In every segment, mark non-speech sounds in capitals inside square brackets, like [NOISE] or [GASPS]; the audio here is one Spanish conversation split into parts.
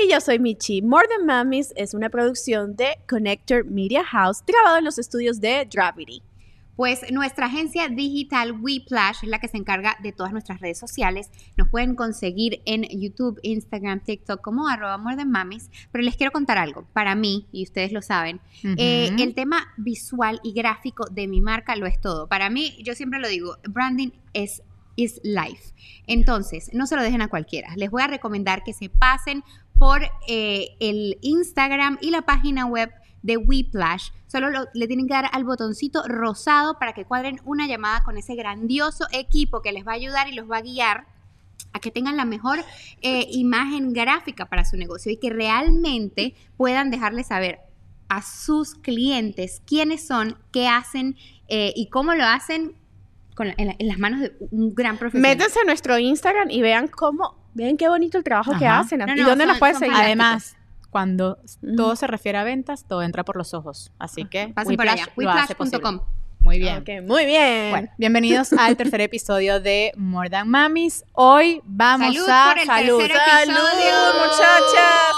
Y yo soy Michi. More Than Mamis es una producción de Connector Media House grabado en los estudios de Gravity. Pues nuestra agencia digital WePlash es la que se encarga de todas nuestras redes sociales. Nos pueden conseguir en YouTube, Instagram, TikTok como arroba More Than Mamis. Pero les quiero contar algo. Para mí, y ustedes lo saben, eh, el tema visual y gráfico de mi marca lo es todo. Para mí, yo siempre lo digo, branding es is life. Entonces, no se lo dejen a cualquiera. Les voy a recomendar que se pasen por eh, el Instagram y la página web de Weplash. Solo lo- le tienen que dar al botoncito rosado para que cuadren una llamada con ese grandioso equipo que les va a ayudar y los va a guiar a que tengan la mejor eh, imagen gráfica para su negocio y que realmente puedan dejarle saber a sus clientes quiénes son, qué hacen eh, y cómo lo hacen con en las manos de un gran profesional. Métanse a nuestro Instagram y vean cómo, vean qué bonito el trabajo que hacen. No, ¿Y dónde son- las puedes seguir? Además, cuando todo se refiere a ventas, todo entra por los ojos. Así que Pasen por allá, whiplash.com. Muy bien. Ok, muy bien. Bueno, bienvenidos al tercer episodio de More Than Mamis. Hoy vamos Salud a por el salud. tercer ¡Salud, episodio. muchachas!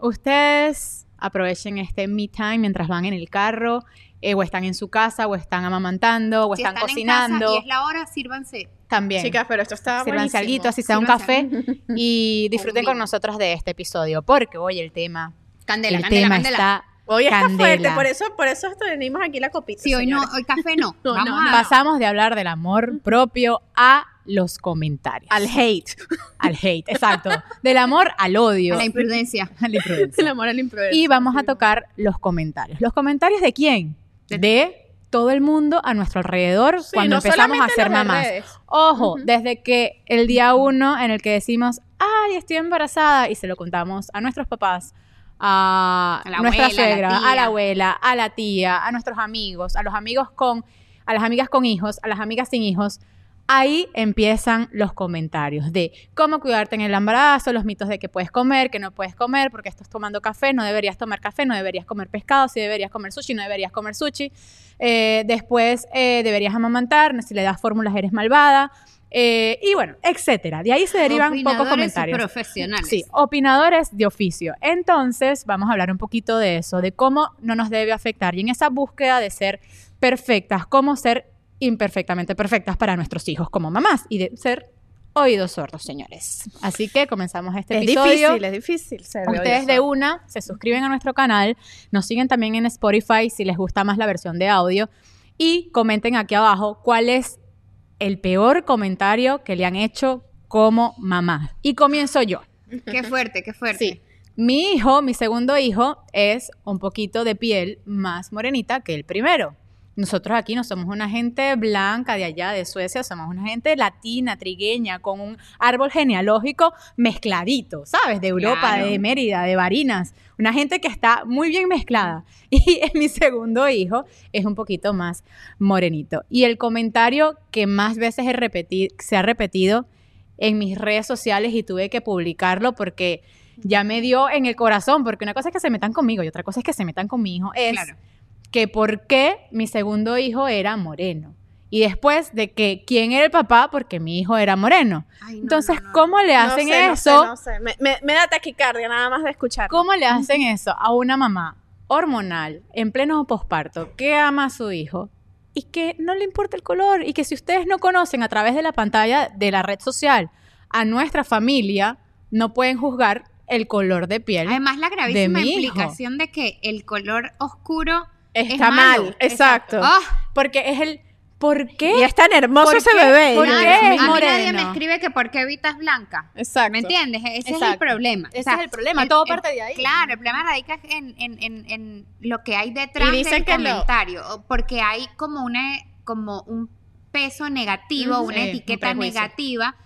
Ustedes aprovechen este me time mientras van en el carro, eh, o están en su casa, o están amamantando, o Si están, en casa cocinando. y es la hora, sírvanse. También. Chicas, pero esto está Sírvanse buenísimo. alguito, así sea un café, y [LAUGHS] disfruten con nosotros de este episodio, porque hoy el tema, Candela, el candela, tema candela. está Hoy está Candela. fuerte, por eso, por eso tenemos aquí la copita. Sí, hoy no, hoy café [LAUGHS] no. No, Vamos no, a Pasamos de hablar del amor propio a los comentarios. Al hate. Al hate, exacto. Del amor al odio. a la imprudencia. a la imprudencia. [LAUGHS] El amor al imprudencia. Y vamos a tocar los comentarios. ¿Los comentarios de quién? De- De todo el mundo a nuestro alrededor Sí, cuando no empezamos a ser mamás. Ojo, desde que el día uno en el que decimos, ay, estoy embarazada, y se lo contamos a nuestros papás, a, A la nuestra abuela, a la suegra, a la abuela, a la tía, a nuestros amigos, a los amigos con, a las amigas con hijos, a las amigas sin hijos. Ahí empiezan los comentarios de cómo cuidarte en el embarazo, los mitos de que puedes comer, que no puedes comer, porque estás tomando café, no deberías tomar café, no deberías comer pescado, si deberías comer sushi, no deberías comer sushi. Eh, después eh, deberías amamantar, si le das fórmulas eres malvada. Eh, y bueno, etcétera. De ahí se derivan pocos Opinadores comentarios. profesionales. Sí, opinadores de oficio. Entonces, vamos a hablar un poquito de eso, de cómo no nos debe afectar y en esa búsqueda de ser perfectas, cómo ser imperfectamente perfectas para nuestros hijos como mamás y de ser oídos sordos, señores. Así que comenzamos este Es episodio. difícil, es difícil. ser Ustedes de una se suscriben a nuestro canal, nos siguen también en Spotify si les gusta más la versión de audio y comenten aquí abajo cuál es el peor comentario que le han hecho como mamá. Y comienzo yo. Qué fuerte, qué fuerte. Sí. Mi hijo, mi segundo hijo, es un poquito de piel más morenita que el primero. Nosotros aquí no somos una gente blanca de allá, de Suecia, somos una gente latina, trigueña, con un árbol genealógico mezcladito, ¿sabes? De Europa, Claro. de Mérida, de Barinas. Una gente que está muy bien mezclada. [LAUGHS] Y mi segundo hijo es un poquito más morenito. Y el comentario que más veces he se ha repetido en mis redes sociales y tuve que publicarlo porque ya me dio en el corazón, porque una cosa es que se metan conmigo y otra cosa es que se metan con mi hijo, es Claro. Que por qué mi segundo hijo era moreno. Y después de que quién era el papá, porque mi hijo era moreno. Ay, no, Entonces, no, no. ¿cómo le No hacen sé, eso? sé, no sé. Me, me- me da taquicardia nada más de escuchar. ¿Cómo le hacen eso a una mamá hormonal en pleno posparto que ama a su hijo y que no le importa el color y que si ustedes no conocen a través de la pantalla de la red social a nuestra familia, no pueden juzgar el color de piel? Además, la gravísima mi hijo. implicación de que el color oscuro Está es malo. mal, exacto. Ah, Porque es el ¿por qué? Y es tan hermoso ¿Por ese qué? bebé. ¿Por y qué a mí nadie me escribe que por qué Evita es blanca. Exacto. ¿Me entiendes? Ese es el problema. Ese es el problema, todo parte de ahí. Claro, el problema radica en, en, en, en lo que hay detrás Y del lo- comentario, porque hay como una como un peso negativo, una etiqueta negativa,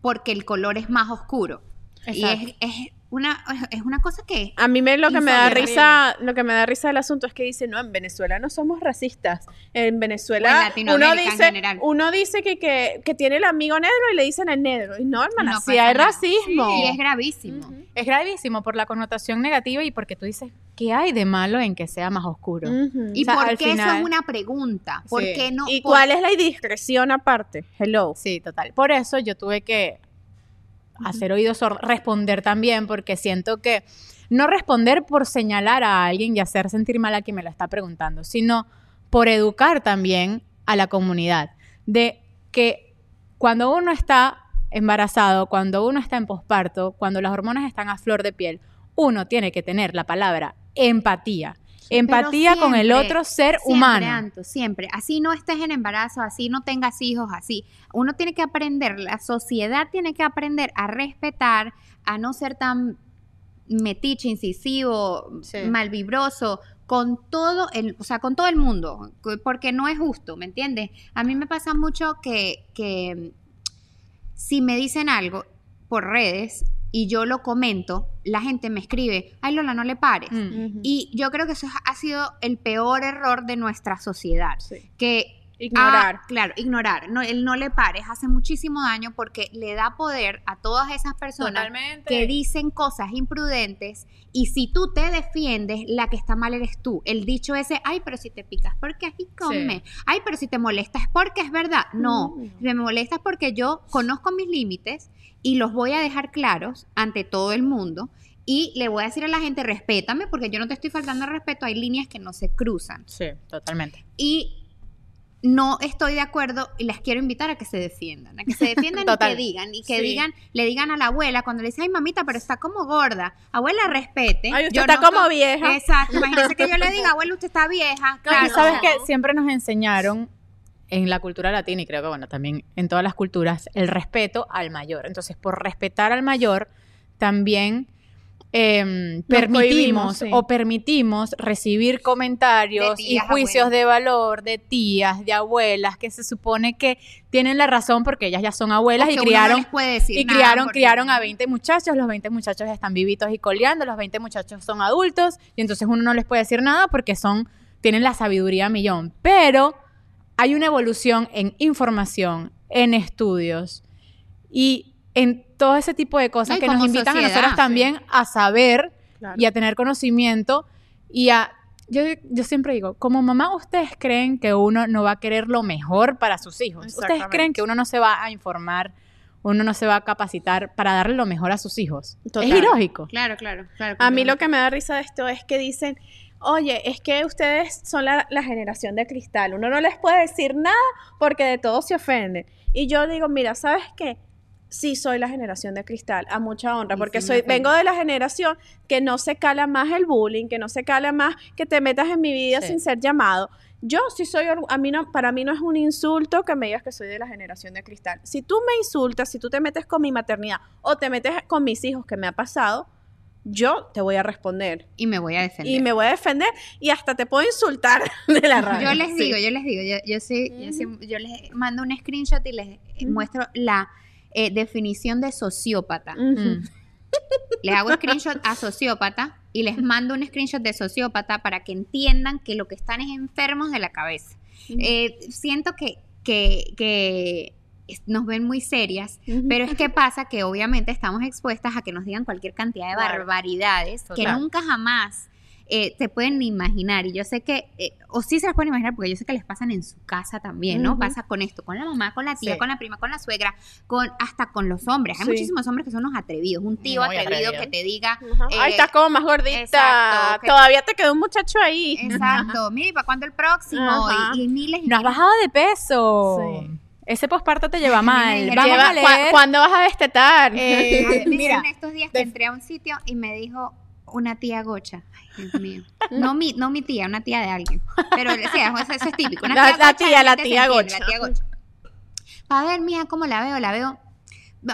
porque el color es más oscuro. Y Exacto. es, es una, [LAUGHS] es una cosa que A mí me, lo que me da risa, lo que me da risa del asunto es que dice, no, en Venezuela no somos racistas. En Venezuela en uno Latinoamérica en dice, general. uno dice que, que, que tiene el amigo negro y le dicen el negro. Y no, hermana, No sí pasa hay nada. racismo. y es gravísimo. Es gravísimo por la connotación negativa y porque tú dices, ¿qué hay de malo en que sea más oscuro? ¿Y O sea, por al qué eso final- es una pregunta? ¿Por Sí. qué no? ¿Y por- cuál es la indiscreción aparte? Hello. Sí, total. Por eso yo tuve que hacer oídos sordos, responder también, porque siento que no responder por señalar a alguien y hacer sentir mal a quien me lo está preguntando, sino por educar también a la comunidad de que cuando uno está embarazado, cuando uno está en posparto, cuando las hormonas están a flor de piel, uno tiene que tener la palabra empatía. Empatía con el otro ser siempre, humano. Anto, siempre. Así no estés en embarazo, así no tengas hijos, así. Uno tiene que aprender, la sociedad tiene que aprender a respetar, a no ser tan metiche, incisivo, Sí. malvibroso con todo el, o sea, con todo el mundo, porque no es justo, ¿me entiendes? A mí me pasa mucho que, que si me dicen algo por redes y yo lo comento, la gente me escribe, ay Lola, no le pares. Mm. Y yo creo que eso ha sido el peor error de nuestra sociedad. Sí. Que Ignorar. Ah, claro, ignorar. No, el no le pares hace muchísimo daño porque le da poder a todas esas personas Totalmente. que dicen cosas imprudentes y si tú te defiendes, la que está mal eres tú. El dicho ese, ay, pero si te picas, porque aquí come. Ay, pero si te molestas, porque es verdad. No, me molestas porque yo conozco mis límites y los voy a dejar claros ante todo el mundo. Y le voy a decir a la gente, respétame, porque yo no te estoy faltando al respeto, hay líneas que no se cruzan. Sí, totalmente. Y no estoy de acuerdo y las quiero invitar a que se defiendan, a que se defiendan y que digan, y que Sí. digan, le digan a la abuela cuando le dice, ay mamita, pero está como gorda, abuela respete. Ay, usted Yo está no como vieja. Exacto, imagínese que yo le diga, abuela, usted está vieja. No, [LAUGHS] Claro, y sabes que siempre nos enseñaron en la cultura latina y creo que bueno, también en todas las culturas, el respeto al mayor. Entonces, por respetar al mayor, también em, permitimos cohibimos, sí. o permitimos recibir comentarios y juicios abuelas. de valor de tías, de abuelas, que se supone que tienen la razón porque ellas ya son abuelas y no criaron les puede decir y criaron, porque- criaron a 20 muchachos, los 20 muchachos están vivitos y coleando, los 20 muchachos son adultos y entonces uno no les puede decir nada porque son, tienen la sabiduría a millón. Pero hay una evolución en información, en estudios y en todo ese tipo de cosas No, que nos invitan a sociedad, nosotros también a saber Claro. y a tener conocimiento y a... Yo, yo siempre digo, como mamá, ¿ustedes creen que uno no va a querer lo mejor para sus hijos? ¿Ustedes creen que uno no se va a informar, uno no se va a capacitar para darle lo mejor a sus hijos? Total. Es ilógico. Claro, claro, claro. A mí lo que me da risa de esto es que dicen, oye, es que ustedes son la, la generación de cristal, uno no les puede decir nada porque de todo se ofenden. Y yo digo, mira, ¿sabes qué? Sí soy la generación de cristal, a mucha honra, porque soy, vengo de la generación que no se cala más el bullying, que no se cala más que te metas en mi vida Sí. sin ser llamado. Yo sí soy, orgu- a mí no, para mí no es un insulto que me digas que soy de la generación de cristal. Si tú me insultas, si tú te metes con mi maternidad o te metes con mis hijos, que me ha pasado, yo te voy a responder Y me voy a defender. y me voy a defender y hasta te puedo insultar [LAUGHS] de la radio. Yo les Sí. digo, yo les digo, yo, yo sí, yo sí- yo les mando un screenshot y les muestro la eh, definición de sociópata. Ujú. Mm. Les hago screenshot a sociópata y les mando un screenshot de sociópata para que entiendan que lo que están es enfermos de la cabeza. Eh, siento que, que, nos ven muy serias, pero es que pasa que obviamente estamos expuestas a que nos digan cualquier cantidad de Claro. barbaridades que nunca jamás eh, te pueden imaginar. Y yo sé que, eh, o sí se las pueden imaginar, porque yo sé que les pasan en su casa también, ¿no? Pasa con esto, con la mamá, con la tía, Sí. con la prima, con la suegra, con hasta con los hombres. Hay Sí. muchísimos hombres que son unos atrevidos. Un tío Muy atrevido, atrevido. que te diga, eh, Ay, estás como más gordita. exacto, que- Todavía te quedó un muchacho ahí. exacto, mire, ¿para cuándo el próximo? Y, y miles y No has miles. bajado de peso. Sí. Ese posparto te lleva [LAUGHS] mal. Vamos Lleva- a ¿cuá- leer. ¿Cuándo vas a destetar? Eh, [LAUGHS] mira, hicieron estos días que entré a un sitio y me dijo una tía gocha. Ay, Dios [LAUGHS] mío. No mi, no mi tía, una tía de alguien. Pero eso, eso es típico. Una La- tía la gocha, tía, la tía entiende, gocha. La tía gocha. A ver, mija, ¿cómo la veo? La veo.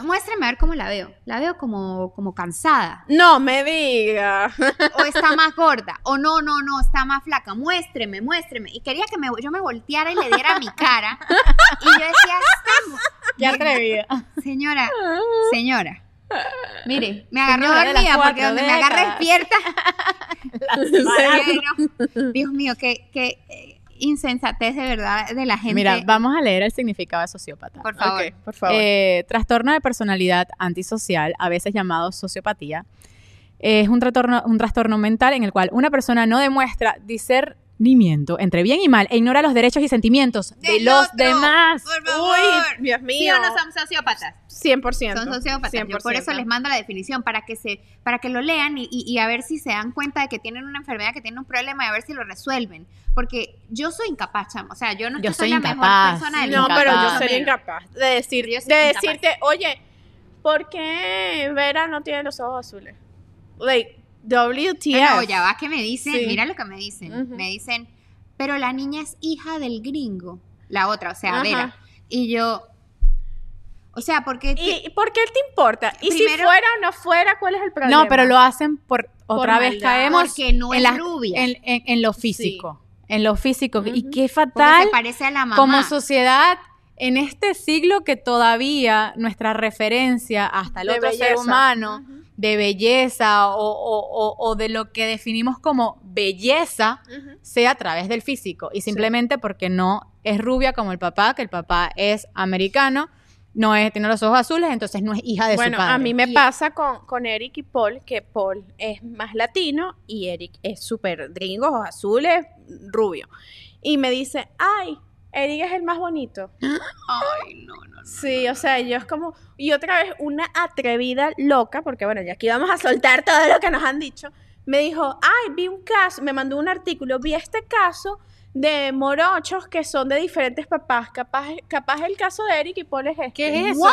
Muéstrame a ver cómo la veo. La veo como, como cansada. no me diga. [LAUGHS] O está más gorda. O no, no, no, está más flaca. Muéstreme, muéstreme. Y quería que me, yo me volteara y le diera mi cara. Y yo decía, "Esta mu- Qué atrevida. señora, señora, Mire, me agarró Señora dormida porque donde me agarra despierta. [LAUGHS] Dios mío, qué, qué eh, insensatez de verdad de la gente. Mira, vamos a leer el significado de sociópata. Por favor. Por favor. Eh, trastorno de personalidad antisocial, a veces llamado sociopatía, es un trastorno, un trastorno mental en el cual una persona no demuestra discernimiento entre bien y mal e ignora los derechos y sentimientos de los otro. demás. Por favor. Uy, Dios ¿Sí mío. o no son sociópatas? 100%. Son sociópatas. Yo por 100%. eso les mando la definición para que se, para que lo lean y, y- y a ver si se dan cuenta de que tienen una enfermedad, que tienen un problema y a ver si lo resuelven. Porque yo soy incapaz, chamo. O sea, yo no Yo soy, soy la incapaz. mejor persona del No, mundo. pero yo incapaz. sería incapaz de, decir, Yo soy de incapaz. decirte, oye, ¿por qué Vera no tiene los ojos azules? Like, WTF. No, ya va que me dicen, Sí. mira lo que me dicen. Me dicen, pero la niña es hija del gringo. La otra, o sea, Ajá. Vera. Y yo, o sea, porque... ¿Y y por qué te importa? ¿Y si fuera o no fuera, cuál es el problema? No, pero lo hacen por otra vez maldad. caemos Porque no en, es las- rubia. en, en- en lo físico. En lo físico. Y qué fatal se parece a la mamá. como sociedad en este siglo que todavía nuestra referencia hasta el De otro ser humano. De belleza o, o- o- de lo que definimos como belleza sea a través del físico y simplemente porque no es rubia como el papá, que el papá es americano, no es, tiene los ojos azules, entonces no es hija de su Bueno, padre. a mí me Y- pasa con, con Eric y Paul, que Paul es más latino y Eric es súper gringo, ojos azules, rubio. Y me dice, ay, Eric es el más bonito. Ay, no, no, no. Sí, o sea, yo es como, y otra vez una atrevida loca, porque bueno, ya aquí vamos a soltar todo lo que nos han dicho, me dijo, ay, vi un caso, me mandó un artículo, vi este caso de morochos que son de diferentes papás, capaz, capaz el caso de Eric y Paul es este. ¿Qué es eso?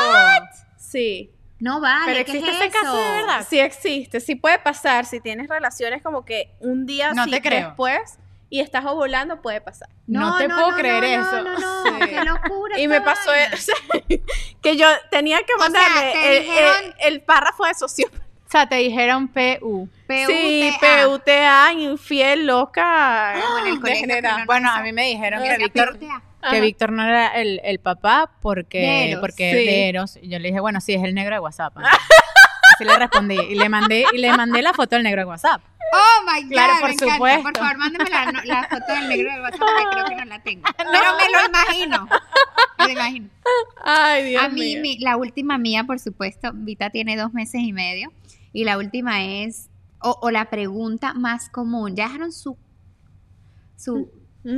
Sí, No vale, pero ¿qué existe es ese caso de eso? verdad. Sí existe, sí puede pasar, si tienes relaciones como que un día No sí, te creo. después y estás ovulando, puede pasar. No te puedo creer no, eso. No, no, Sí. qué locura. Y me pasó eso, [LAUGHS] que yo tenía que O sea, mandarle el, dijeron- el- el párrafo de sociópata. O sea, te dijeron PU. Sí, PUTA. Infiel, loca. Como en el [GASPS] colegio Bueno, a mí me dijeron que Víctor, que. Víctor no era el, el papá porque, De Eros. porque Sí. de Eros. Y yo le dije, bueno, sí, es el negro de WhatsApp. [LAUGHS] Así le respondí. Y le mandé, y le mandé la foto del negro de WhatsApp. Oh my God, Claro, por me encanta. supuesto. Por favor, mándeme la, no- la foto del negro del WhatsApp porque creo que no la tengo. [LAUGHS] Pero me lo imagino. Me lo imagino. Ay, Dios A mí, mío. mi- la última mía, por supuesto, Vita tiene dos meses y medio. Y la última es, o, o la pregunta más común. Ya dejaron su, su [LAUGHS]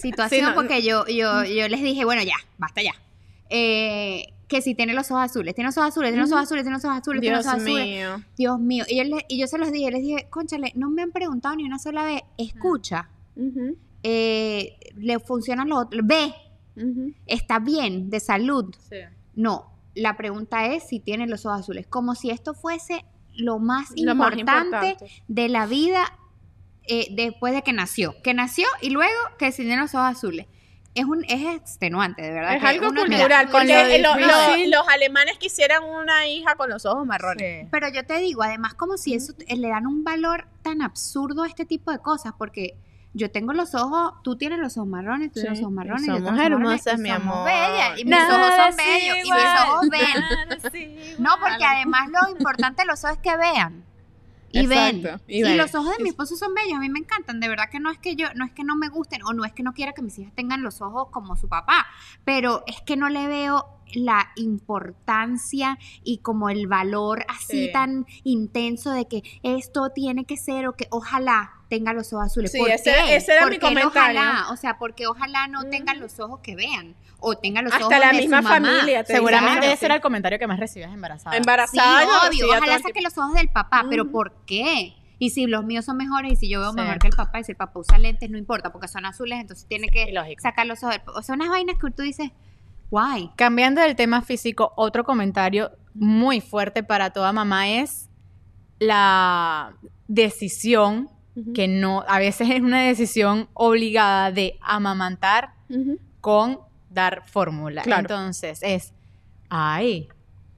situación Sí, no, porque yo, yo, yo les dije, bueno, ya, basta ya. Eh, que si tiene los ojos azules, tiene los ojos azules, tiene los ojos azules, tiene los ojos azules, tiene los Dios ojos azules. mío. Dios mío. Y yo, le- y yo se los dije, les dije, conchale, no me han preguntado ni una sola vez, escucha, Ujú, eh, le funcionan los otros, ve, está bien, de salud. No, la pregunta es si tiene los ojos azules, como si esto fuese lo más, Lo más importante, importante. de la vida eh, después de que nació. Que nació y luego que si tiene los ojos azules. Es un es extenuante, de verdad. Es que algo uno- mira, cultural, con porque lo lo- difícil- lo- los alemanes quisieran una hija con los ojos marrones. Sí. Pero yo te digo, además, como si eso le dan un valor tan absurdo a este tipo de cosas, porque yo tengo los ojos, tú tienes los ojos marrones, tú tienes Sí, los ojos marrones, y yo somos tengo los ojos marrones, hermosas, y mi somos amor. bellas, y mis Nada ojos son bellos, y mis ojos ven. [LAUGHS] No, porque además lo importante de los ojos es que vean. Y ven. Y los ojos de mi esposo son bellos, a mí me encantan. De verdad que no es que yo, no es que no me gusten, o no es que no quiera que mis hijas tengan los ojos como su papá, pero es que no le veo la importancia y como el valor así Sí. tan intenso de que esto tiene que ser o que ojalá tenga los ojos azules. Sí, ¿Por ese- qué? ese era ¿Por mi qué comentario. ojalá? O sea, porque ojalá no Ujú. tengan los ojos que vean o tengan los ojos Hasta la de misma su mamá. familia. te Seguramente ese era el comentario que más recibías embarazada. Sí, Embarazada. yo obvio. Ojalá saque los ojos del papá, pero Ujú. ¿por qué? Y si los míos son mejores y si yo veo Sí. mejor que el papá y si el papá usa lentes, no importa, porque son azules, entonces tiene que lógico. sacar los ojos del O sea, unas vainas que tú dices, guay. Cambiando del tema físico, otro comentario muy fuerte para toda mamá es la decisión, Que no, a veces es una decisión obligada de amamantar con dar fórmula. Claro. Entonces es, ay,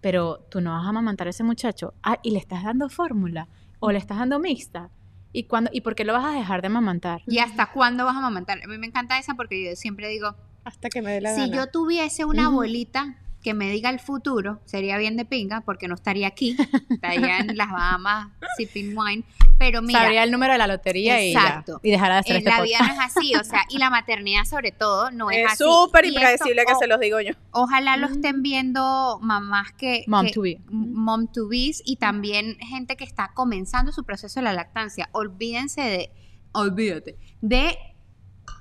pero tú no vas a amamantar a ese muchacho, ah, y le estás dando fórmula, o le estás dando mixta. ¿Y, cuándo, ¿Y por qué lo vas a dejar de amamantar? ¿Y hasta cuándo vas a amamantar? A mí me encanta esa porque yo siempre digo, Hasta que me dé la si gana. yo tuviese una bolita que me diga el futuro, sería bien de pinga, porque no estaría aquí, [LAUGHS] estaría en las Bahamas sipping wine, pero mira, Sabría el número de la lotería y, ya. Exacto. y dejará de hacer eh, este la vida no es así, o sea, y la maternidad sobre todo no es, Es así. súper Y esto, impredecible que o- se los digo yo. Ojalá lo estén viendo mamás que... Mom que- to be. Mom to be's y también gente que está comenzando su proceso de la lactancia. Olvídense de... Olvídate. De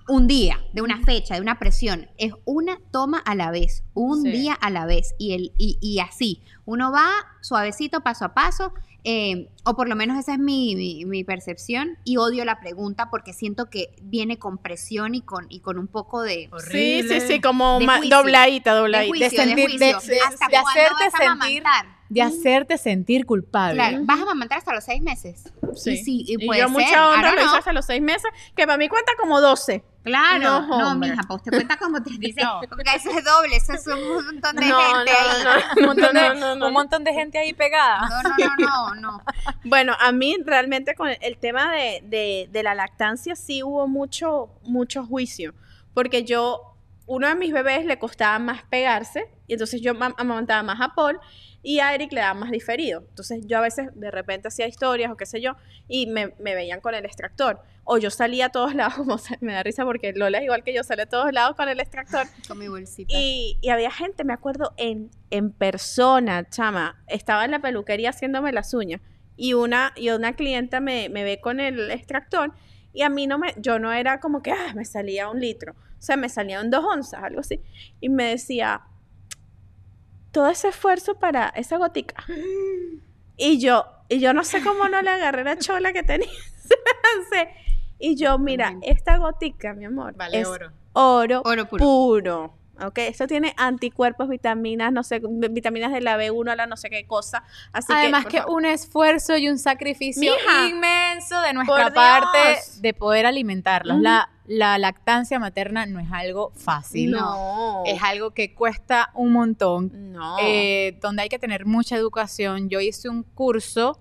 un día, de una fecha, de una presión. Es una toma a la vez, un Sí. día a la vez. Y, el, y, y así. Uno va suavecito, paso a paso. Eh, o por lo menos esa es mi, mi- mi percepción. Y odio la pregunta porque siento que viene con presión y con, y con un poco de... Sí, sí, sí, como juicio. dobladita, de dobladita. juicio, de sentir- de- de- ¿Hasta de cuándo hacerte vas a sentir- amamantar? De hacerte sentir culpable. Claro, vas a amamantar hasta los seis meses. Sí. Y, sí, y Y puede yo ser, mucha honra lo hice hasta los seis meses, que para mí cuenta como 12. Claro, No, no, mija, pues te cuenta como te [LAUGHS] dice, No. porque eso es doble, eso es un montón de No, gente ahí. no, un, montón de, no, no, no. un montón de gente ahí pegada. No, no, no, no, no. [LAUGHS] Bueno, a mí realmente con el tema de, de- de la lactancia sí hubo mucho, mucho juicio, porque yo, uno de mis bebés le costaba más pegarse, y entonces yo ma- amamantaba más a Paul, y a Eric le daba más diferido. Entonces yo a veces de repente hacía historias o qué sé yo, y me, me veían con el extractor. O yo salía a todos [LAUGHS] lados, como se- me da risa porque Lola es igual que yo, sale a todos lados con el extractor. [LAUGHS] Con mi bolsita. Y, y había gente, me acuerdo, en, en persona, chama. Estaba en la peluquería haciéndome las uñas. Y una, y una clienta me, me ve con el extractor. Y a mí no me, yo no era como que, ah, me salía un litro. O sea, me salían dos onzas, algo así. Y me decía, todo ese esfuerzo para esa gotica. Y yo, y yo no sé cómo no le agarré la chola que tenía. [LAUGHS] y yo, mira, esta gotica, mi amor, Vale es oro. oro, Oro puro. puro. ¿Ok? Esto tiene anticuerpos, vitaminas, no sé, vitaminas de la B1 a la no sé qué cosa. Así Además por que, un esfuerzo y un sacrificio Mija, inmenso de nuestra parte de poder alimentarlos. La, la lactancia materna no es algo fácil. No. Es algo que cuesta un montón. No. eh, donde hay que tener mucha educación. Yo hice un curso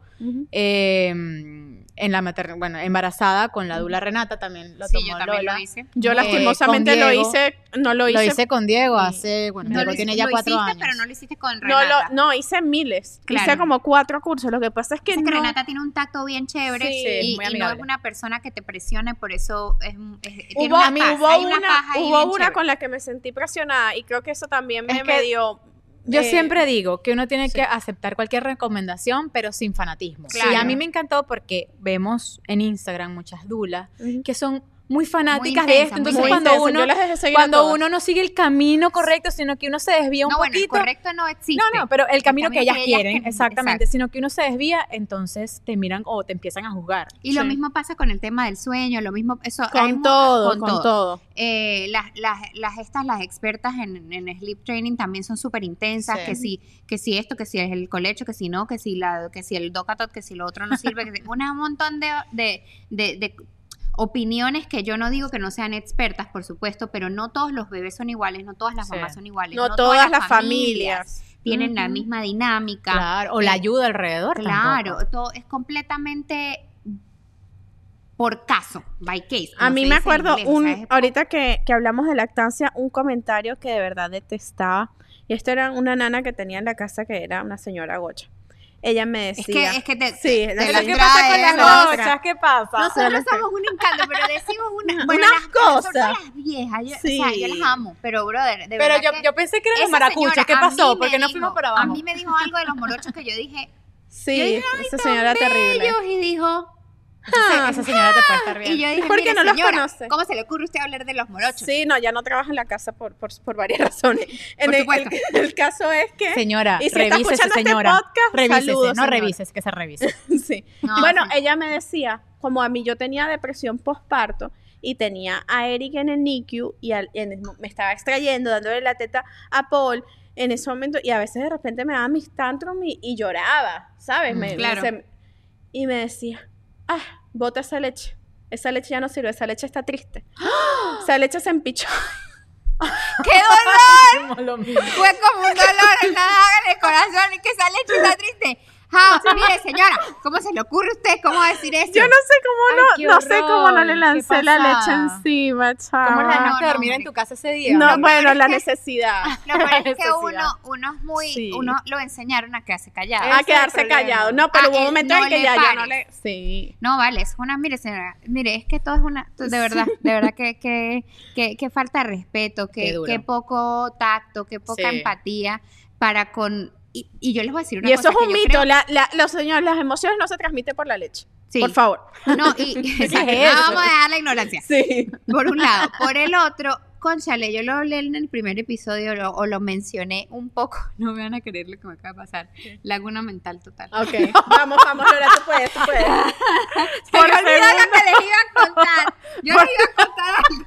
eh, en la maternidad, bueno, embarazada con la dula Renata también lo Sí, tomó yo también Lola. lo hice. Yo eh, lastimosamente lo hice, no lo hice. Lo hice con Diego hace, bueno, No Diego lo tiene ya cuatro hiciste, años. pero no lo hiciste con no, Renata. lo, no, hice miles. Hice como cuatro cursos. Lo que pasa es que Dice que no. Renata tiene un tacto bien chévere Sí, y, y no es una persona que te presione, por eso es, es- tiene Hubo, una a mí paz, hubo una, una hubo una con la que me sentí presionada y creo que eso también me, me dio. Yo eh, siempre digo que uno tiene sí. que aceptar cualquier recomendación, pero sin fanatismo. Claro. Y a mí me encantó porque vemos en Instagram muchas dulas que son muy fanáticas Muy de esto. Entonces, Muy cuando intensa, uno yo las dejé seguir a cuando uno no sigue el camino correcto, sino que uno se desvía un No, bueno, el poquito. correcto no existe. no, no, pero el camino que ellas quieren, quieren, [LAUGHS] exactamente, exacto. sino que uno se desvía, entonces te miran o te empiezan a juzgar. Y lo mismo pasa con el tema del sueño, lo mismo, eso Con hay todo, con todo. Eh, las, las, las estas, las expertas en, en sleep training también son súper intensas, Sí. que si, que si esto, que si es el colecho, que si no, que si la, que si el docatot, que si lo otro no sirve, que si, [LAUGHS] una- un montón de, de, de- de opiniones que yo no digo que no sean expertas, por supuesto, pero no todos los bebés son iguales, no todas las Sí. mamás son iguales, No todas las familias. tienen la misma dinámica. Claro, o la Eh, ayuda alrededor. Claro, tampoco. todo es completamente por caso, by case. A mí me acuerdo, inglés, un, ahorita que, que hablamos de lactancia, un comentario que de verdad detestaba. Y esto era una nana que tenía en la casa que era una señora gocha. Ella me Es decía... que, es que te, Sí, te la ¿Pero las qué señora- pasa con las gochas? ¿Qué pasa? Nosotros somos un encanto, pero decimos una, [LAUGHS] Unas bueno, las, cosas. las viejas, yo, o sea, yo Sí. las amo, pero brother, de Pero verdad yo, que yo pensé que eran los maracuchos. señora ¿Qué a pasó? Porque me no dijo- fuimos por A abajo. mí me dijo algo de los morochos que yo dije, Sí, yo dije, esa señora terrible. y dijo, Entonces, esa señora te puede estar bien. y yo dije, ¿Por qué mire, no los señora, conoce? ¿cómo se le ocurre a usted hablar de los morochos? Sí, no, ya no trabaja en la casa por, por, por varias razones. En Por el, supuesto. el- [LAUGHS] el caso es que... Señora, Y si está este señora. podcast, revísese, saludos, no señora. revises, que se revise. [LAUGHS] sí. No, bueno, sí. ella me decía, como a mí yo tenía depresión postparto y tenía a Eric en el NICU y al- en el- me estaba extrayendo, dándole la teta a Paul en ese momento y a veces de repente me daba mis tantrums y, y lloraba, ¿sabes? Me- me- Claro. se- y me decía, ah, bota esa leche. Esa leche ya no sirve, esa leche está triste. Esa leche se empichó. [LAUGHS] [LAUGHS] ¡Qué dolor! [LAUGHS] Fue como un dolor en la daga en el corazón y que esa leche está triste. How? Mire, señora, ¿cómo se le ocurre a usted cómo decir eso? Yo no sé cómo Ay, no, no sé cómo no le lancé ¿Qué la leche encima, chama. ¿Cómo la no, no, dormir en tu casa ese día? No, No, bueno, [LAUGHS] la es que- necesidad. Lo peor es que uno, uno es muy, Sí. uno lo enseñaron a quedarse callado. A quedarse callado. No, pero Ah, hubo un momento en que ya yo no le. Sí. No, vale, es una, mire, señora, mire, es que todo es una, de verdad, de verdad que, que, que, que falta de respeto, Qué que, que poco tacto, que poca Sí. empatía para con, y, y yo les voy a decir una Y eso cosa es un mito. creo- La, la- los señores, las emociones no se transmiten por la leche. Sí. Por favor. No, y, [LAUGHS] [LAUGHS] es no vamos a dejar la ignorancia. Sí. Por un lado. Por el [LAUGHS] otro, conchale, yo lo hablé en el primer episodio lo- o lo mencioné un poco. No me van a creer lo que me acaba de pasar. Laguna mental total. Ok. Vamos, vamos, Lola, tú puedes, tú puedes. Se por me olvidó segundo. lo que les iba a contar. Yo les iba a contar algo.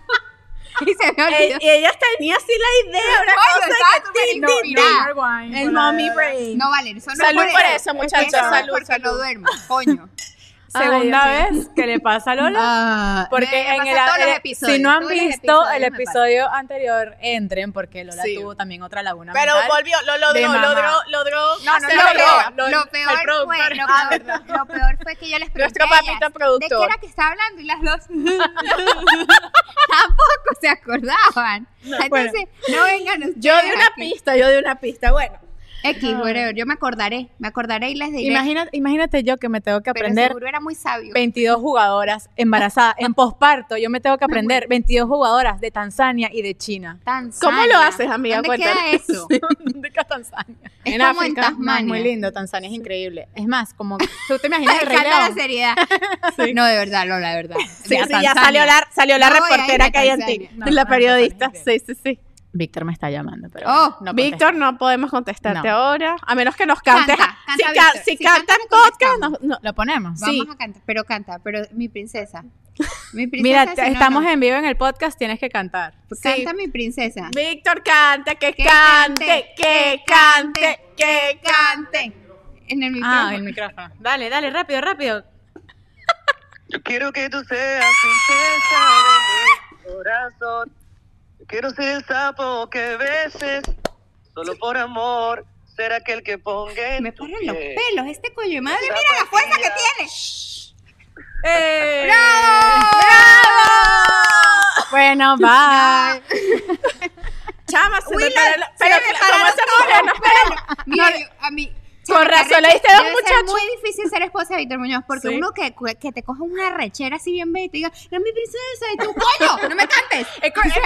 [LAUGHS] Y se me olvidó. Ey, y ella tenía así la idea, una Coño, cosa que tin, tin. El mommy brain. No, vale, eso no Salud por eso. eso, muchachos, no salud, porque salud. no duermo, coño. Segunda Ay, Dios vez que le pasa a Lola. [LAUGHS] Ah, Porque me en el, todos los el- episodios, si no han visto episodios el episodio anterior, entren porque Lola Sí. tuvo también otra laguna Pero mental. volvió, lo logró, logró, logró. No, no, lo. Lo- Lo el peor, fue, productor. lo, Ah, peor, lo peor fue que yo les pregunté Nuestro papito ¿De qué productor. era que estaba hablando? Y las dos [LAUGHS] tampoco se acordaban. Entonces, no vengan ustedes Yo di una aquí. pista, yo di una pista. Bueno, X, whatever, yo me acordaré, me acordaré y les diré. Imagínate, imagínate yo que me tengo que pero aprender seguro era muy sabio. 22 jugadoras embarazadas en posparto. Yo me tengo que aprender 22 jugadoras de Tanzania y de China. Tanzania. ¿Cómo lo haces, amiga? ¿Dónde queda Cuéntame. eso? [LAUGHS] ¿De qué Tanzania? Es En como en África. Tasmania. Muy lindo, Tanzania es increíble. Es más, como tú te imaginas [LAUGHS] el Rey la seriedad. [LAUGHS] No, de verdad, Lola, de verdad. sí, sí, ya salió la, salió la No reportera que hay en ti. No, la no, periodista. Sí, sí, sí. Víctor me está llamando, pero Oh, no Víctor, no podemos contestarte No. ahora. A menos que nos cantes. Canta, canta, si, ca- Víctor. si Si cantas canta, le podcast, no, no. ¿Lo ponemos? Sí. Vamos a cantar, pero canta, pero mi princesa. [LAUGHS] Mi princesa. Mira, si te- no, estamos no. en vivo en el podcast, tienes que cantar. Sí. Canta mi princesa. Víctor canta, que, Que cante, cante, que cante, que cante. En el micrófono. Ah, el micrófono. Dale, dale, rápido, rápido. Yo quiero que tú seas princesa de mi corazón. Yo quiero ser el sapo que beses solo por amor. Ser aquel que ponga en Me paran los pelos, este coño de madre, mira la fuerza que tiene. ¡Eh! ¡Bravo! Bueno, [LAUGHS] bye. Chama, se me se pero me como pararon esa todos mujer los [LAUGHS] no- pelos. Con razón, le diste dos muchachos. muy difícil ser esposa de Víctor Muñoz porque Sí. uno que, que te coja una rechera así bien bella y te diga, no mi princesa, y tú, coño, [LAUGHS] no me cantes. Es con- aquí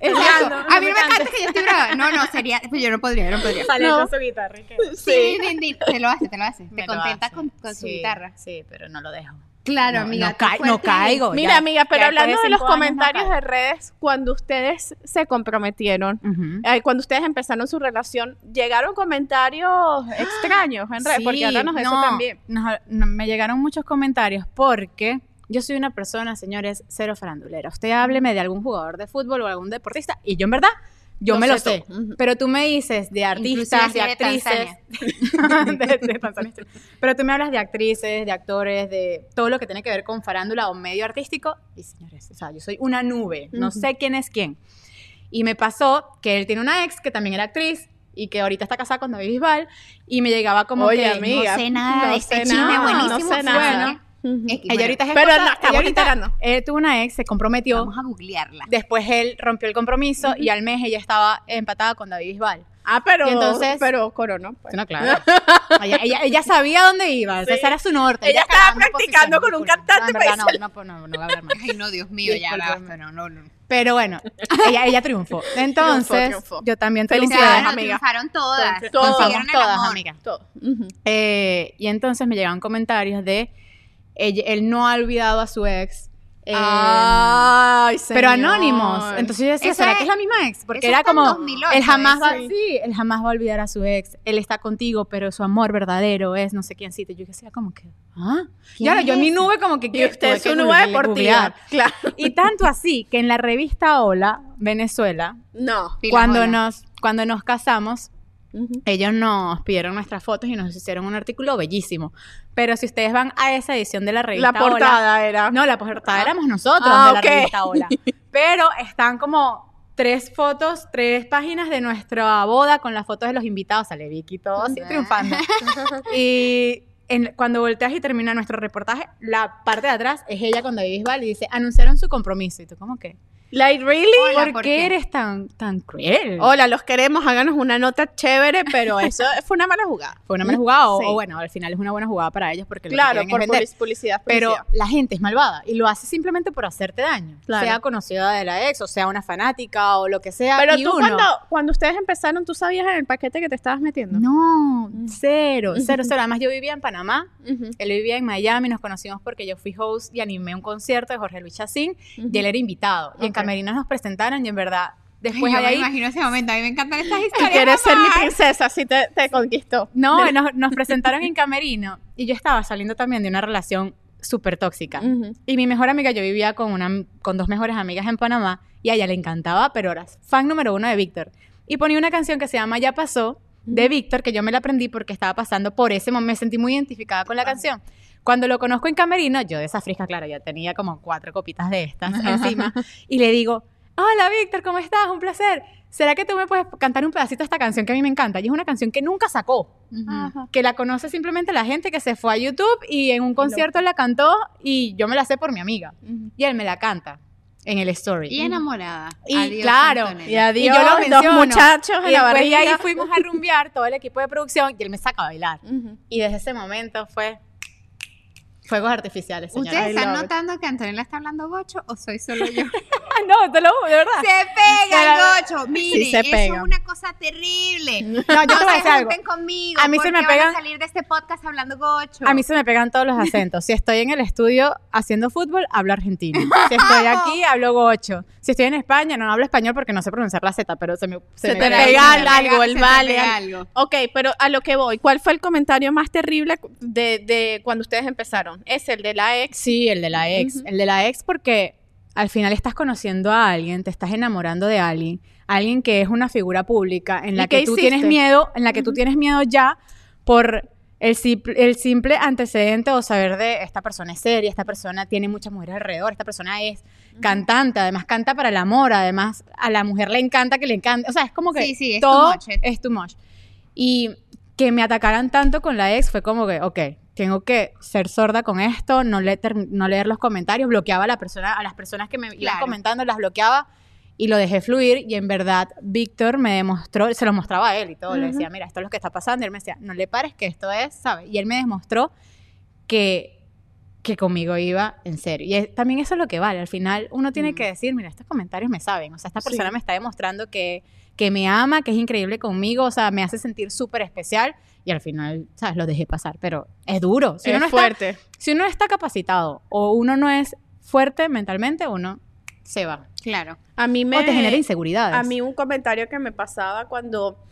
Exacto. no a mí no me cantes. que yo estoy brava. No, no, sería, pues yo no podría, yo no podría. Sale No. con su guitarra. ¿y qué? Sí, din, din, te lo hace, te lo hace. Te Me lo contenta hace. con, con su Sí, guitarra. Sí, pero no lo dejo. Claro, No, amiga. no, ca- no caigo. Mira, ya- amiga, pero hablando de los no comentarios caigo. de redes, cuando ustedes se comprometieron, eh, cuando ustedes empezaron su relación, llegaron comentarios [GASPS] extraños en redes, porque háblanos de eso no, también. no, me llegaron muchos comentarios porque yo soy una persona, señores, cero farandulera. Usted hábleme de algún jugador de fútbol o algún deportista y yo en verdad, yo me lo sé todo. Pero tú me dices de artistas, de actrices. es [LAUGHS] de de- Tanzania. Pero tú me hablas de actrices, de actores, de todo lo que tiene que ver con farándula o medio artístico. Y señores, o sea, yo soy una nube, no Ujú. sé quién es quién. Y me pasó que él tiene una ex que también era actriz y que ahorita está casada con David Bisbal y me llegaba como Oye, que amiga, No sé nada no de este sé chisme nada, buenísimo. no sé nada. X, ella bueno, ahorita es Pero esposa, no, está ella ahorita- no. Él tuvo una ex, se comprometió. Vamos a googlearla. Después él rompió el compromiso y al mes ella estaba empatada con David Bisbal. Ah, pero, Y entonces- pero coronó. pues. No, claro. [LAUGHS] ella, ella, ella sabía dónde iba, Sí. ese era su norte. Ella estaba practicando con un cantante No, no, no, no, no voy a hablar más. Ay, no, Dios mío, ya basta. No, no, no. Pero bueno, [LAUGHS] ella, ella triunfó. Entonces, triunfó. yo también triunfé. Felicidades, amiga. triunfaron todas. Todas, todas, amor. amiga. Todo. Ujú. Eh, y entonces me llegaban comentarios de él no ha olvidado a su ex. eh, Ay, pero anónimos. Entonces yo decía, Eso ¿será es- que es la misma ex? Porque era como, 2008, él jamás va, sí. sí, él jamás va a olvidar a su ex. Él está contigo, pero su amor verdadero es no sé quiéncito. Yo decía como que, ¿ah? Y ¿Quién ahora yo en mi nube como que y usted es una googlear- deportiva. googlear. Claro. Y tanto así que en la revista Hola, Venezuela, No. Cuando nos, cuando nos casamos, Ellos nos pidieron nuestras fotos y nos hicieron un artículo bellísimo. Pero si ustedes van a esa edición de la revista La portada era. No, la portada éramos nosotros Ah, de la revista Hola. [LAUGHS] Pero están como tres fotos, tres páginas de nuestra boda con las fotos de los invitados. Sale Vicky y todo así triunfando. y en- cuando volteas y termina nuestro reportaje, la parte de atrás es ella con David Bisbal y dice, anunciaron su compromiso. Y tú, ¿cómo que? Like, really? Hola, ¿Por, ¿por qué eres tan, tan cruel? Hola, los queremos, háganos una nota chévere, pero [LAUGHS] eso fue una mala jugada. ¿Fue una mala jugada o, Sí. o bueno, al final es una buena jugada para ellos porque lo que Claro, por es vender. public- publicidad, Pero publicidad. la gente es malvada y lo hace simplemente por hacerte daño. Claro. Sea conocida de la ex, o sea una fanática o lo que sea. Pero y tú uno- cuando, cuando ustedes empezaron, ¿tú sabías en el paquete que te estabas metiendo? No, cero, [LAUGHS] cero, cero. Además yo vivía en Panamá, él vivía en Miami, nos conocimos porque yo fui host y animé un concierto de Jorge Luis Chacín y él era invitado. Y en. Camerinos nos presentaron y en verdad, después yo de me ahí... imagino ese momento. A mí me encantan estas [LAUGHS] historias. quieres ser mi princesa, así te, te conquistó. No, nos, nos presentaron en Camerino y yo estaba saliendo también de una relación súper tóxica. Ujú. Y mi mejor amiga, yo vivía con, una, con dos mejores amigas en Panamá y a ella le encantaba, pero era fan número uno de Víctor. Y ponía una canción que se llama Ya pasó, de Víctor, que yo me la aprendí porque estaba pasando por ese momento, me sentí muy identificada con la canción. Cuando lo conozco en Camerino, yo de esa frisca, claro, ya tenía como cuatro copitas de estas encima, y le digo, hola Víctor, ¿cómo estás? Un placer. ¿Será que tú me puedes cantar un pedacito de esta canción que a mí me encanta? Y es una canción que nunca sacó Ujú. que la conoce simplemente la gente que se fue a YouTube y en un concierto la cantó y yo me la sé por mi amiga. Y él me la canta en el story. Y enamorada. Y Adiós, claro, Antonella. Y adiós, Y yo lo dos muchachos en y la después de ahí barriga. [LAUGHS] fuimos a rumbear todo el equipo de producción y él me saca a bailar. Ujú. Y desde ese momento fue fuegos artificiales, señora. ¿Ustedes están notando que Antonella está hablando gocho o soy solo yo? [LAUGHS] no, te lo juro, de verdad. se pega el gocho. Miren, Sí se eso pega. es una cosa terrible. No, yo te voy a se decir algo. junten conmigo. A mí se me van pegan- a salir de este podcast hablando gocho. A mí se me pegan todos los acentos. Si estoy en el estudio haciendo fútbol, hablo argentino. [LAUGHS] Si estoy aquí, hablo gocho. Si estoy en España, no hablo español porque no sé pronunciar la Z, pero se me, Se me te pega. pega Se algo, pega- el se te vale, pega algo. algo. Ok, pero a lo que voy, ¿cuál fue el comentario más terrible de, de cuando ustedes empezaron? ¿Es el de la ex? Sí, el de la ex. El de la ex porque al final estás conociendo a alguien, te estás enamorando de alguien, alguien que es una figura pública en ¿Y la que tú hiciste? tienes miedo, en la que tú tienes miedo ya por el, simple- el simple antecedente o saber de esta persona es seria, esta persona tiene muchas mujeres alrededor, esta persona es cantante, además canta para el amor, además a la mujer le encanta que le encante, o sea, es como que Sí, sí, es too todo much, es too much. Y que me atacaran tanto con la ex fue como que, ok, tengo que ser sorda con esto, no, le no leer los comentarios, bloqueaba a, la persona, a las personas que me iban Claro. comentando, las bloqueaba y lo dejé fluir y en verdad Víctor me demostró, se lo mostraba a él y todo, le decía, mira, esto es lo que está pasando, y él me decía, no le pares que esto es, ¿sabes? Y él me demostró que, que conmigo iba en serio. Y es- también eso es lo que vale, al final uno tiene que decir, mira, estos comentarios me saben, o sea, esta persona Sí. me está demostrando que, que me ama, que es increíble conmigo, o sea, me hace sentir súper especial y al final, ¿sabes? Lo dejé pasar, pero es duro. Si es uno no está fuerte. si uno no está capacitado o uno no es fuerte mentalmente, uno se va. Claro. A mí me... O te genera inseguridades. A mí un comentario que me pasaba cuando,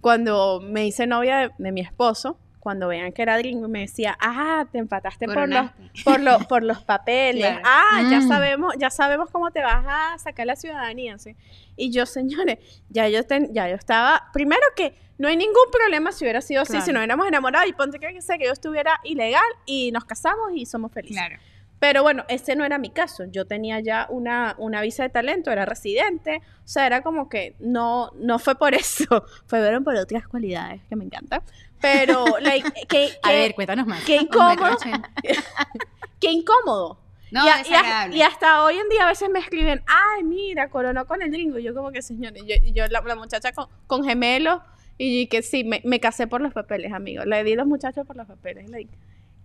cuando me hice novia de, de mi esposo, cuando vean que era gringo, me decía, ah, te empataste por los, por, los, por los papeles. [LAUGHS] Claro. Ah, ya Mm. sabemos, ya sabemos cómo te vas a sacar la ciudadanía. ¿sí? Y yo, señores, ya yo, ten- ya yo estaba, primero que no hay ningún problema si hubiera sido así, Claro. si nos hubiéramos enamorado y ponte que, que sea que yo estuviera ilegal y nos casamos y somos felices. Claro. Pero bueno, ese no era mi caso. Yo tenía ya una, una visa de talento, era residente. O sea, era como que no, no fue por [LAUGHS] eso. Fueron por otras cualidades que me encantan. Pero, like, [LAUGHS] que, A ver, cuéntanos más. qué incómodo. [LAUGHS] Qué incómodo. No, y, a- y a- y hasta hoy en día a veces me escriben, ay, mira, coronó con el gringo. Y yo como que, señores, yo, yo la, la muchacha con, con gemelos, y que sí, me, me casé por los papeles, amigo. Le di los muchachos por los papeles. like,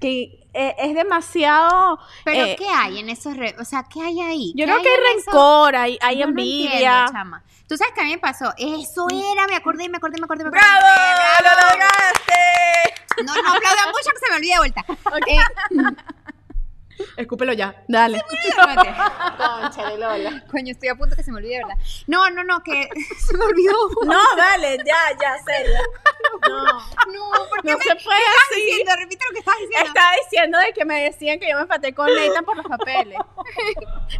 que eh, es demasiado... Pero eh, ¿qué hay en esos re- O sea, ¿qué hay ahí? Yo ¿Qué creo que hay rencor, hay, hay Yo no envidia. entiendo, chama. Tú sabes que a mí me pasó. Eso era, me acordé, me acordé, me acordé. Me acordé ¡Bravo! ¡Bravo! ¡Lo lograste! No, no aplaudan mucho que se me olvide de vuelta. [LAUGHS] Eh, Escúpelo ya. Dale. [LAUGHS] Concha de Lola. Coño, estoy a punto que se me olvide de verdad. No, no, no, que [LAUGHS] se me olvidó. No, dale, ya, ya, serio. No, No, porque no me se puede estás así. diciendo, repite lo que estás diciendo. Estaba diciendo de que me decían que yo me empaté con Nathan por los papeles.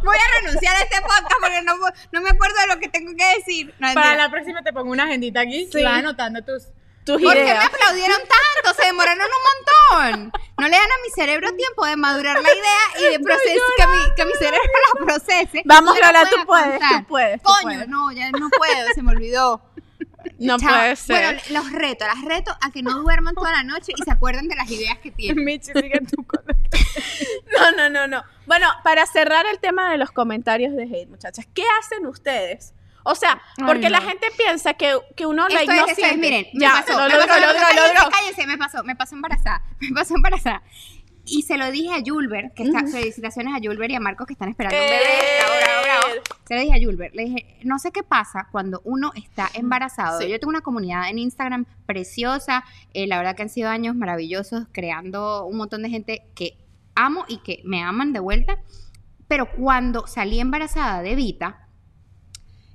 Voy a renunciar a este podcast porque no, no me acuerdo de lo que tengo que decir. No, Para la próxima te pongo una agendita aquí Sí. y vas anotando tus, tus ¿Por qué me ideas. aplaudieron tanto? Se demoraron un montón. No le dan a mi cerebro tiempo de madurar la idea y de [LAUGHS] procesar, que mi, que mi cerebro la procese. Vamos, Lola, tú puedes, tú puedes, tú Coño, puedes. no, ya no puedo, se me olvidó. No Chao. puede ser. Bueno, los reto, las reto a que no duerman toda la noche y se acuerden de las ideas que tienen. Michi, sigue tú con [LAUGHS] No, no, no, no. Bueno, para cerrar el tema de los comentarios de hate, muchachas, ¿qué hacen ustedes? O sea, Ay, porque la gente piensa que, que uno Esto no es, es, miren, me ya, lo me logró, pasó, lo me logró, pasó, lo cállense, me pasó, me pasó embarazada, [LAUGHS] me pasó embarazada. Y se lo dije a Julber, que está, felicitaciones a Julber y a Marcos que están esperando un bebé, bravo, bravo, bravo. Se lo dije a Julber, le dije, no sé qué pasa cuando uno está embarazado. Sí. Yo tengo una comunidad en Instagram preciosa, eh, la verdad que han sido años maravillosos, creando un montón de gente que amo y que me aman de vuelta. Pero cuando salí embarazada de Vita,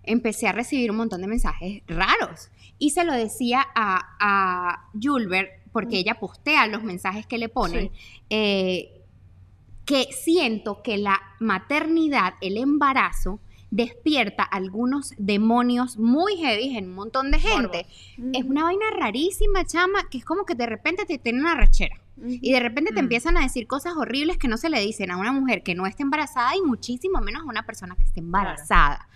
empecé a recibir un montón de mensajes raros. Y se lo decía a, a Julber, porque ella postea los mensajes que le ponen, eh, que siento que la maternidad, el embarazo, despierta algunos demonios muy heavy en un montón de gente. Es una vaina rarísima, chama, que es como que de repente te tienen una rechera. Y de repente te Mm. empiezan a decir cosas horribles que no se le dicen a una mujer que no esté embarazada y muchísimo menos a una persona que esté embarazada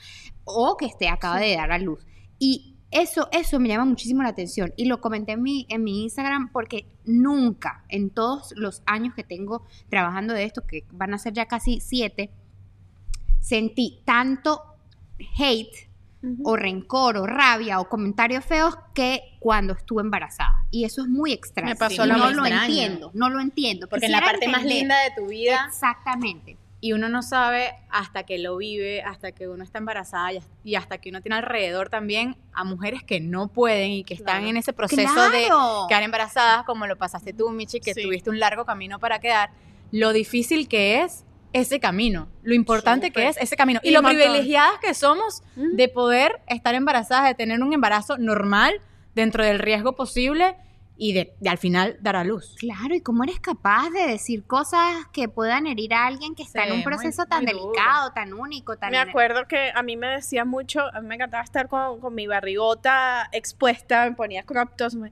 o que esté acaba de dar a luz. Y eso, eso me llama muchísimo la atención. Y lo comenté en mi, en mi Instagram porque nunca, en todos los años que tengo trabajando de esto, que van a ser ya casi siete, sentí tanto hate o rencor o rabia o comentarios feos que cuando estuve embarazada. Y eso es muy extraño. Me pasó lo no lo Extraño. entiendo, no lo entiendo. Porque en la parte más linda de tu vida Exactamente. y uno no sabe hasta que lo vive, hasta que uno está embarazada y- hasta que uno tiene alrededor también a mujeres que no pueden y que están Claro. en ese proceso de quedar embarazadas, como lo pasaste tú, Michi, que Sí. tuviste un largo camino para quedar, lo difícil que es ese camino, lo importante que es ese camino y, Y lo montón. privilegiadas que somos Ujú. de poder estar embarazadas, de tener un embarazo normal dentro del riesgo posible y de, de al final dar a luz. Claro, y cómo eres capaz de decir cosas que puedan herir a alguien que está Sí, en un muy- proceso tan muy duro. delicado, tan único, tan... Me acuerdo que a mí me decía mucho, a mí me encantaba estar con, con mi barrigota expuesta, me ponía crop tops, me-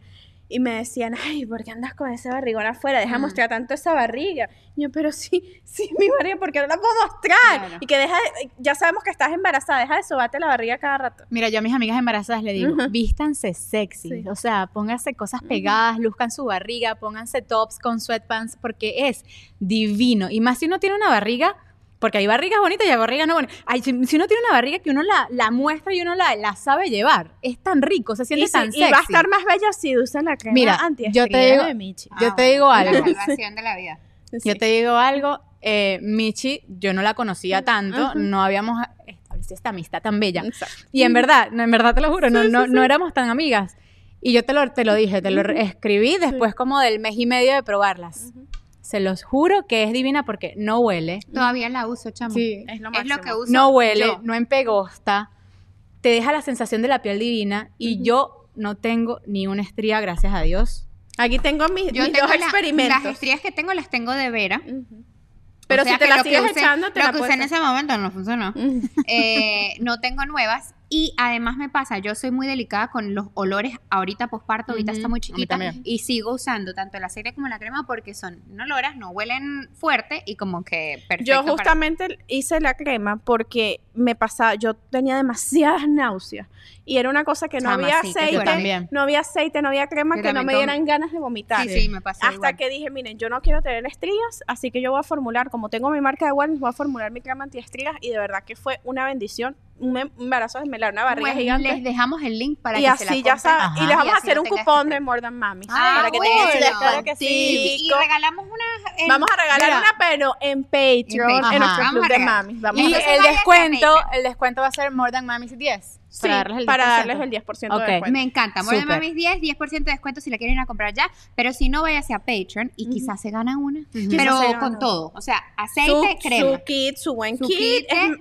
y me decían, ay, ¿por qué andas con esa barrigona afuera? Deja Mm. mostrar tanto esa barriga. Y yo, pero sí, sí, mi barriga, ¿por qué no la puedo mostrar? Claro. Y que deja, de- ya sabemos que estás embarazada, deja de sobarte la barriga cada rato. Mira, yo a mis amigas embarazadas le digo, vístanse sexy, Sí. o sea, pónganse cosas pegadas, luzcan su barriga, pónganse tops con sweatpants, porque es divino. Y más si uno tiene una barriga, porque hay barrigas bonitas y hay barrigas no bonitas. Ay, si, si uno tiene una barriga que uno la, la muestra y uno la, la sabe llevar, es tan rico, se siente Y, tan y sexy. va a estar más bella si usa la crema Mira, yo te digo- de Michi. yo te digo La algo. salvación de la vida. Yo te digo algo, eh, Michi, yo no la conocía tanto, Ujú. no habíamos establecido esta amistad tan bella. Exacto. Y en verdad, en verdad te lo juro, no, no, no éramos tan amigas. Y yo te lo, te lo dije, te lo escribí después como del mes y medio de probarlas. Se los juro que es divina porque no huele, Todavía la uso, chamo. Sí. Es lo Es lo máximo. que uso no huele, yo. no empegosta, te deja la sensación de la piel divina y yo no tengo ni una estría, gracias a Dios. Aquí tengo mis, Yo mis tengo dos la- experimentos. las estrías que tengo las tengo de Vera. Pero O sea si te la sigues usé- echando, te lo la que usé en ese momento no funcionó. Eh, no tengo nuevas y además me pasa, yo soy muy delicada con los olores ahorita posparto, ahorita está muy chiquita y sigo usando tanto la serie como la crema porque son no oloras, no huelen fuerte y como que perfecto. Yo para- justamente hice la crema porque me pasaba, yo tenía demasiadas náuseas y era una cosa que no Chama, había aceite, no había aceite, no había crema, Yo que no me con- dieran ganas de vomitar. Sí, sí, me pasa Hasta igual. que dije, miren, yo no quiero tener estrías, así que yo voy a formular, como tengo mi marca de wellness, voy a formular mi crema antiestrías y de verdad que fue una bendición, un em- embarazo gemelar, una barriga Pues, gigante. les dejamos el link para y que así se la ya Ajá. y les vamos Y a hacer un tengas cupón que- de More Than Mamis Ah, para que tengan su bueno. descuentico. Y, y regalamos una en- Vamos a regalar Mira. una, pero en Patreon, en, Patreon. nuestro club Vamos a de mamis. Vamos Y a el descuento, el descuento va a ser More Than Mamis 10. Sí, para darles el 10%. para darles el 10% Ok. de descuento. Me encanta. More than. Mamis 10, 10% de descuento si la quieren ir a comprar ya. Pero si no, váyase a Patreon y quizás se gana una. Pero con todo. O sea, aceite, su, crema. su kit, su buen Su kit. kit, es-.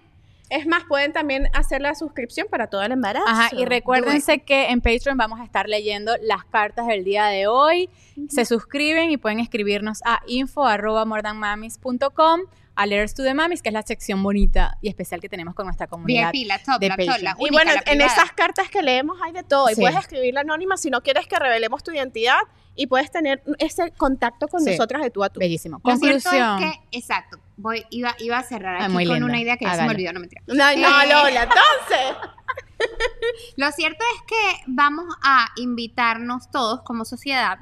Es más, pueden también hacer la suscripción para todo el embarazo. Ajá, y recuérdense que en Patreon vamos a estar leyendo las cartas del día de hoy. Se suscriben y pueden escribirnos a info@morethanmamis.com a Letters to the Mamis, que es la sección bonita y especial que tenemos con nuestra comunidad. VIP, la top, de la top, Patreon. la Y única, bueno, la en esas cartas que leemos hay de todo. Y Sí. puedes escribirla anónima si no quieres que revelemos tu identidad y puedes tener ese contacto con Sí. nosotras de tú a tú. Bellísimo. Lo Conclusión. es que, exacto, voy, iba, iba a cerrar Ah, aquí con linda. una idea que ya se me olvidó, no mentira. No, no, Eh. Lola, entonces. [LAUGHS] Lo cierto es que vamos a invitarnos todos como sociedad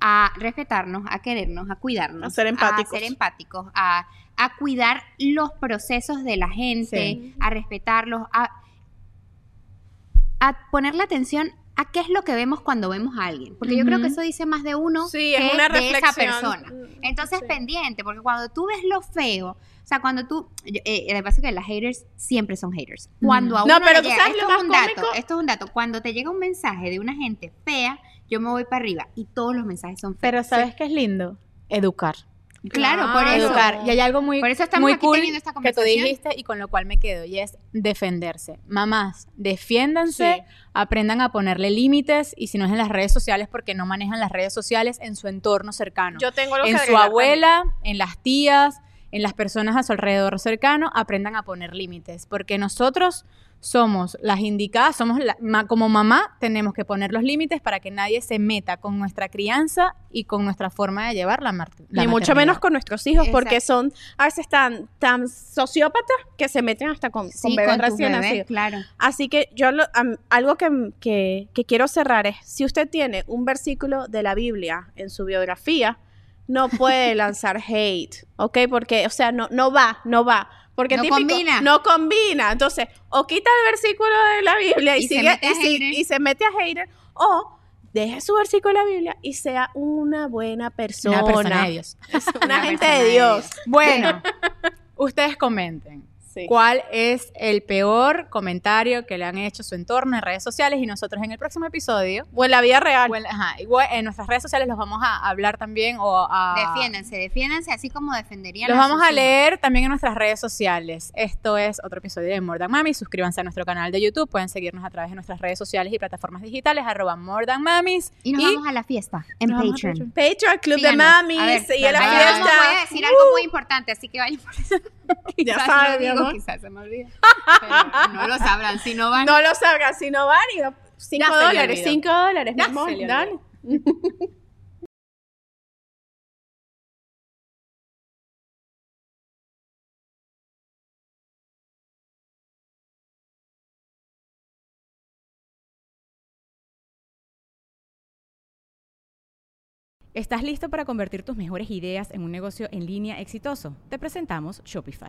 a respetarnos, a querernos, a cuidarnos, A ser empáticos. a ser empáticos, a, a cuidar los procesos de la gente, Sí. a respetarlos, a, a ponerle atención a qué es lo que vemos cuando vemos a alguien, porque yo creo que eso dice más de uno Sí, que es una de esa persona. Mm, Entonces sí. pendiente, porque cuando tú ves lo feo, o sea, cuando tú, yo- eh, lo que pasa es que las haters siempre son haters. Cuando a No, uno pero le tú llega, sabes esto lo es un dato, cómico. esto es un dato, cuando te llega un mensaje de una gente fea, yo me voy para arriba y todos los mensajes son feos. Pero ¿sabes qué es lindo? Educar. Claro, por eso. Educar. Y hay algo muy, Por eso estamos muy aquí cool teniendo esta que tú dijiste y con lo cual me quedo, y es defenderse. Mamás, defiéndanse, Sí. aprendan a ponerle límites, y si no es en las redes sociales, porque no manejan las redes sociales en su entorno cercano. Yo tengo que en su abuela, en las tías, en las personas a su alrededor cercano, aprendan a poner límites, porque nosotros somos las indicadas, somos la- ma- como mamá, tenemos que poner los límites para que nadie se meta con nuestra crianza y con nuestra forma de llevar la, mar- la Ni mucho menos con nuestros hijos, porque son a veces tan, tan sociópatas que se meten hasta con, con Sí, bebés con recién bebés, nacidos. claro. Así que yo lo- algo que, que- que quiero cerrar es, si usted tiene un versículo de la Biblia en su biografía, no puede [LAUGHS] lanzar hate, ¿ok? Porque, o sea, no, no va, no va. Porque No típico, combina. No combina. Entonces, o quita el versículo de la Biblia y, Y se sigue, mete a y, si- hater. y se mete a hater, o deje su versículo de la Biblia y sea una buena persona. Una persona de Dios. [LAUGHS] Una, Una gente de Dios. Bueno, [LAUGHS] ustedes comenten. Sí. ¿Cuál es el peor comentario que le han hecho a su entorno en redes sociales? Y nosotros en el próximo episodio, O en la vida real. o en, ajá, igual en nuestras redes sociales los vamos a hablar también o a... Defiéndanse, defiéndanse así como defenderían Los a vamos a leer también en nuestras redes sociales. Esto es otro episodio de More Than Mami. Suscríbanse a nuestro canal de YouTube. Pueden seguirnos a través de nuestras redes sociales y plataformas digitales, arroba More Than Mamis. Y nos vamos a la fiesta en a Patreon. Patreon, Club Síganos. de Mami, A ver, y en la fiesta. vamos, voy a decir algo muy importante, así que vayan por [LAUGHS] eso. Ya saben, mi quizás se me olvida. [LAUGHS] Pero no lo sabrán si no van. No lo salgan, si no van y 5 Ya se le dólares, olvidó. 5 dólares, mi Ya amor, dale. ¿Estás listo para convertir tus mejores ideas en un negocio en línea exitoso? Te presentamos Shopify.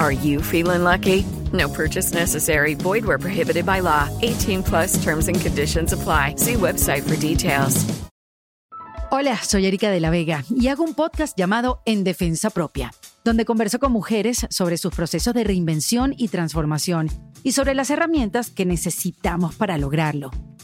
Are you feeling lucky? No purchase necessary. Void where prohibited by law. 18 plus terms and conditions apply. See website for details. Hola, soy Erika de la Vega y hago un podcast llamado En Defensa Propia, donde converso con mujeres sobre sus procesos de reinvención y transformación y sobre las herramientas que necesitamos para lograrlo.